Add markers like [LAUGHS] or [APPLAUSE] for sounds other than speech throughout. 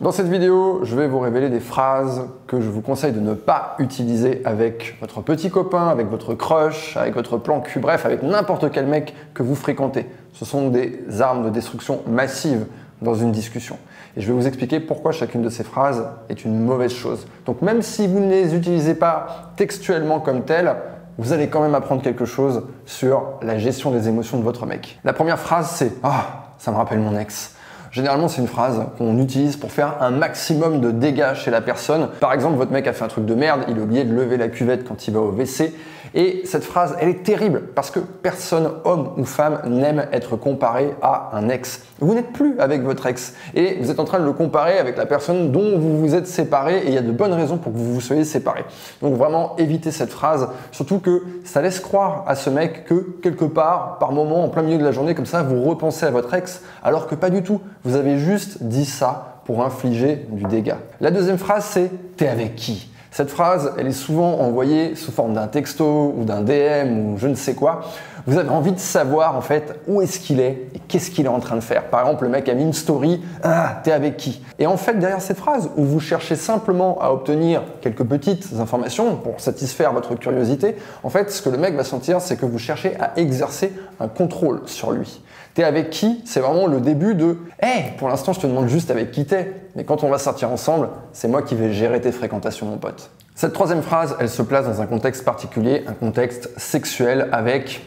Dans cette vidéo, je vais vous révéler des phrases que je vous conseille de ne pas utiliser avec votre petit copain, avec votre crush, avec votre plan cul, bref, avec n'importe quel mec que vous fréquentez. Ce sont des armes de destruction massive dans une discussion. Et je vais vous expliquer pourquoi chacune de ces phrases est une mauvaise chose. Donc même si vous ne les utilisez pas textuellement comme telles, vous allez quand même apprendre quelque chose sur la gestion des émotions de votre mec. La première phrase, c'est Ah, ça me rappelle mon ex. Généralement, c'est une phrase qu'on utilise pour faire un maximum de dégâts chez la personne. Par exemple, votre mec a fait un truc de merde, il a oublié de lever la cuvette quand il va au WC. Et cette phrase, elle est terrible parce que personne, homme ou femme, n'aime être comparé à un ex. Vous n'êtes plus avec votre ex et vous êtes en train de le comparer avec la personne dont vous vous êtes séparé et il y a de bonnes raisons pour que vous vous soyez séparé. Donc vraiment évitez cette phrase, surtout que ça laisse croire à ce mec que quelque part, par moment, en plein milieu de la journée, comme ça, vous repensez à votre ex, alors que pas du tout. Vous avez juste dit ça pour infliger du dégât. La deuxième phrase, c'est T'es avec qui? Cette phrase, elle est souvent envoyée sous forme d'un texto ou d'un DM ou je ne sais quoi. Vous avez envie de savoir en fait où est-ce qu'il est et qu'est-ce qu'il est en train de faire. Par exemple, le mec a mis une story, ah, t'es avec qui? Et en fait, derrière cette phrase, où vous cherchez simplement à obtenir quelques petites informations pour satisfaire votre curiosité, en fait, ce que le mec va sentir, c'est que vous cherchez à exercer un contrôle sur lui. T'es avec qui? C'est vraiment le début de Hé, pour l'instant, je te demande juste avec qui t'es. Mais quand on va sortir ensemble, c'est moi qui vais gérer tes fréquentations, mon pote. Cette troisième phrase, elle se place dans un contexte particulier, un contexte sexuel avec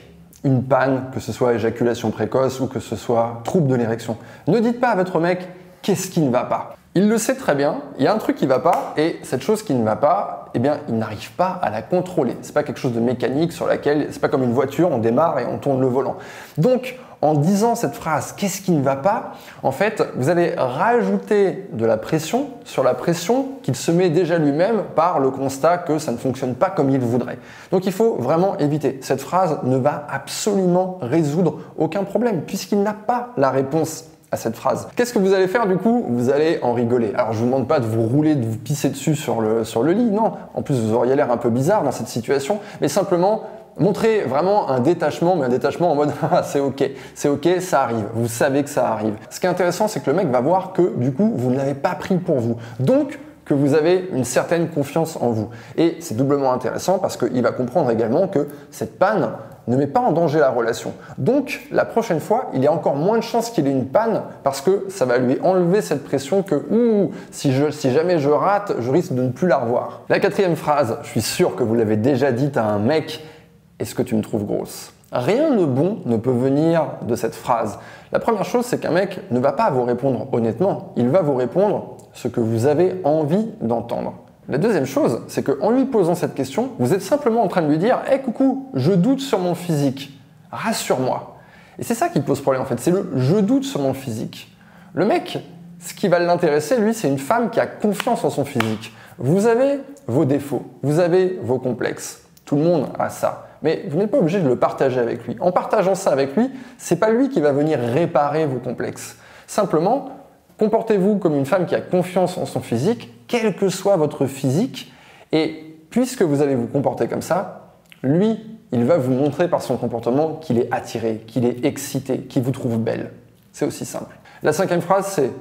une panne, que ce soit éjaculation précoce ou que ce soit trouble de l'érection. Ne dites pas à votre mec qu'est-ce qui ne va pas? Il le sait très bien, il y a un truc qui ne va pas, et cette chose qui ne va pas, eh bien, il n'arrive pas à la contrôler. C'est pas quelque chose de mécanique sur laquelle, c'est pas comme une voiture, on démarre et on tourne le volant. Donc, en disant cette phrase, qu'est-ce qui ne va pas En fait, vous allez rajouter de la pression sur la pression qu'il se met déjà lui-même par le constat que ça ne fonctionne pas comme il voudrait. Donc il faut vraiment éviter. Cette phrase ne va absolument résoudre aucun problème puisqu'il n'a pas la réponse à cette phrase. Qu'est-ce que vous allez faire du coup? Vous allez en rigoler. Alors je vous demande pas de vous rouler, de vous pisser dessus sur le, sur le lit, non. En plus vous auriez l'air un peu bizarre dans cette situation, mais simplement Montrez vraiment un détachement, mais un détachement en mode [LAUGHS] ah, c'est ok, c'est ok, ça arrive. Vous savez que ça arrive. Ce qui est intéressant, c'est que le mec va voir que du coup, vous ne l'avez pas pris pour vous. Donc, que vous avez une certaine confiance en vous. Et c'est doublement intéressant parce qu'il va comprendre également que cette panne ne met pas en danger la relation. Donc, la prochaine fois, il y a encore moins de chances qu'il ait une panne parce que ça va lui enlever cette pression que, ouh, si, si jamais je rate, je risque de ne plus la revoir. La quatrième phrase, je suis sûr que vous l'avez déjà dite à un mec, est-ce que tu me trouves grosse? Rien de bon ne peut venir de cette phrase. La première chose, c'est qu'un mec ne va pas vous répondre honnêtement, il va vous répondre ce que vous avez envie d'entendre. La deuxième chose, c'est qu'en lui posant cette question, vous êtes simplement en train de lui dire Hé coucou, je doute sur mon physique, rassure-moi. Et c'est ça qui pose problème en fait, c'est le je doute sur mon physique. Le mec, ce qui va l'intéresser, lui, c'est une femme qui a confiance en son physique. Vous avez vos défauts, vous avez vos complexes. Tout le monde a ça. Mais vous n'êtes pas obligé de le partager avec lui. En partageant ça avec lui, c'est pas lui qui va venir réparer vos complexes. Simplement, comportez-vous comme une femme qui a confiance en son physique, quel que soit votre physique, et puisque vous allez vous comporter comme ça, lui, il va vous montrer par son comportement qu'il est attiré, qu'il est excité, qu'il vous trouve belle. C'est aussi simple. La cinquième phrase, c'est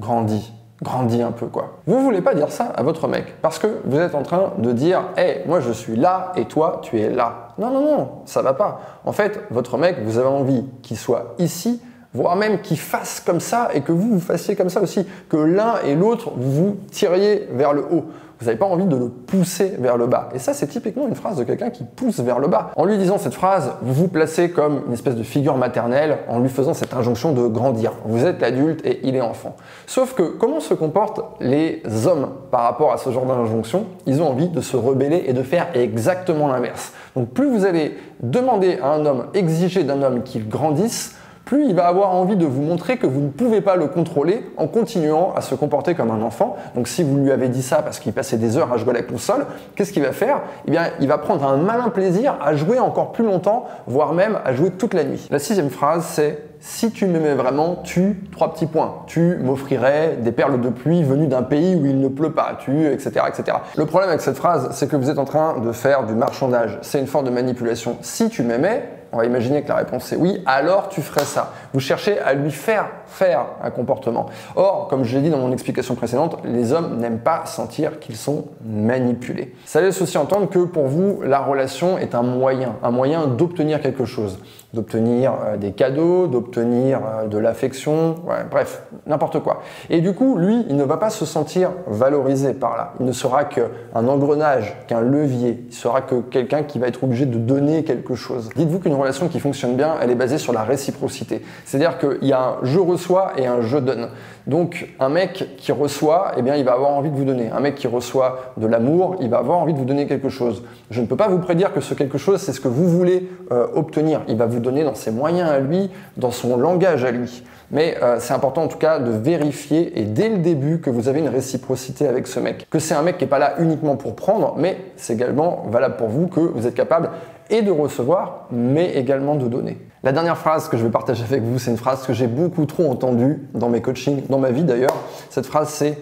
grandis grandis un peu quoi. Vous voulez pas dire ça à votre mec parce que vous êtes en train de dire "Hé, moi je suis là et toi tu es là." Non non non, ça va pas. En fait, votre mec, vous avez envie qu'il soit ici voire même qu'il fasse comme ça et que vous vous fassiez comme ça aussi, que l'un et l'autre vous tiriez vers le haut. Vous n'avez pas envie de le pousser vers le bas. Et ça, c'est typiquement une phrase de quelqu'un qui pousse vers le bas. En lui disant cette phrase, vous vous placez comme une espèce de figure maternelle en lui faisant cette injonction de grandir. Vous êtes l'adulte et il est enfant. Sauf que comment se comportent les hommes par rapport à ce genre d'injonction? Ils ont envie de se rebeller et de faire exactement l'inverse. Donc plus vous allez demander à un homme, exiger d'un homme qu'il grandisse, plus il va avoir envie de vous montrer que vous ne pouvez pas le contrôler en continuant à se comporter comme un enfant. Donc si vous lui avez dit ça parce qu'il passait des heures à jouer à la console, qu'est-ce qu'il va faire? Eh bien, il va prendre un malin plaisir à jouer encore plus longtemps, voire même à jouer toute la nuit. La sixième phrase, c'est si tu m'aimais vraiment, tu, trois petits points, tu m'offrirais des perles de pluie venues d'un pays où il ne pleut pas, tu, etc., etc. Le problème avec cette phrase, c'est que vous êtes en train de faire du marchandage. C'est une forme de manipulation. Si tu m'aimais, On va imaginer que la réponse est oui, alors tu ferais ça. Vous cherchez à lui faire faire un comportement. Or, comme je l'ai dit dans mon explication précédente, les hommes n'aiment pas sentir qu'ils sont manipulés. Ça laisse aussi entendre que pour vous, la relation est un moyen, un moyen d'obtenir quelque chose, d'obtenir euh, des cadeaux, d'obtenir euh, de l'affection, bref, n'importe quoi. Et du coup, lui, il ne va pas se sentir valorisé par là. Il ne sera qu'un engrenage, qu'un levier. Il sera que quelqu'un qui va être obligé de donner quelque chose. Dites-vous qu'une relation qui fonctionne bien, elle est basée sur la réciprocité. C'est-à-dire qu'il y a un je reçois et un je donne. Donc un mec qui reçoit, eh bien, il va avoir envie de vous donner. Un mec qui reçoit de l'amour, il va avoir envie de vous donner quelque chose. Je ne peux pas vous prédire que ce quelque chose, c'est ce que vous voulez euh, obtenir. Il va vous donner dans ses moyens à lui, dans son langage à lui. Mais euh, c'est important en tout cas de vérifier et dès le début que vous avez une réciprocité avec ce mec. Que c'est un mec qui n'est pas là uniquement pour prendre, mais c'est également valable pour vous que vous êtes capable et de recevoir, mais également de donner. La dernière phrase que je vais partager avec vous, c'est une phrase que j'ai beaucoup trop entendue dans mes coachings, dans ma vie d'ailleurs. Cette phrase c'est ⁇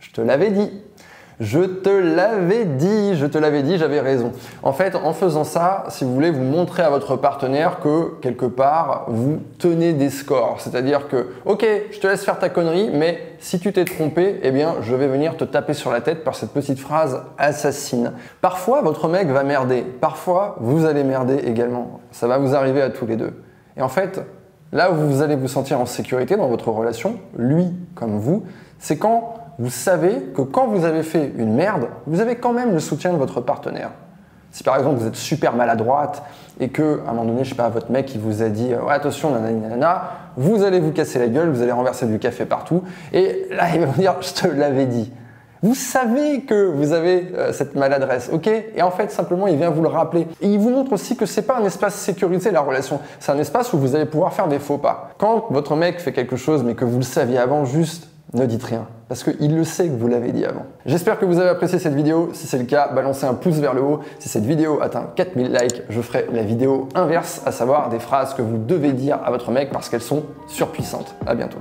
Je te l'avais dit ⁇ je te l'avais dit, je te l'avais dit, j'avais raison. En fait, en faisant ça, si vous voulez, vous montrer à votre partenaire que quelque part, vous tenez des scores. C'est-à-dire que, ok, je te laisse faire ta connerie, mais si tu t'es trompé, eh bien, je vais venir te taper sur la tête par cette petite phrase assassine. Parfois, votre mec va merder. Parfois, vous allez merder également. Ça va vous arriver à tous les deux. Et en fait, là où vous allez vous sentir en sécurité dans votre relation, lui comme vous, c'est quand vous savez que quand vous avez fait une merde, vous avez quand même le soutien de votre partenaire. Si par exemple vous êtes super maladroite et que à un moment donné, je sais pas, votre mec il vous a dit ouais, attention nanana, vous allez vous casser la gueule, vous allez renverser du café partout et là il va vous dire [LAUGHS] je te l'avais dit. Vous savez que vous avez euh, cette maladresse, ok? Et en fait, simplement, il vient vous le rappeler. Et il vous montre aussi que c'est pas un espace sécurisé la relation. C'est un espace où vous allez pouvoir faire des faux pas. Quand votre mec fait quelque chose, mais que vous le saviez avant, juste ne dites rien, parce qu'il le sait que vous l'avez dit avant. J'espère que vous avez apprécié cette vidéo. Si c'est le cas, balancez un pouce vers le haut. Si cette vidéo atteint 4000 likes, je ferai la vidéo inverse, à savoir des phrases que vous devez dire à votre mec parce qu'elles sont surpuissantes. À bientôt.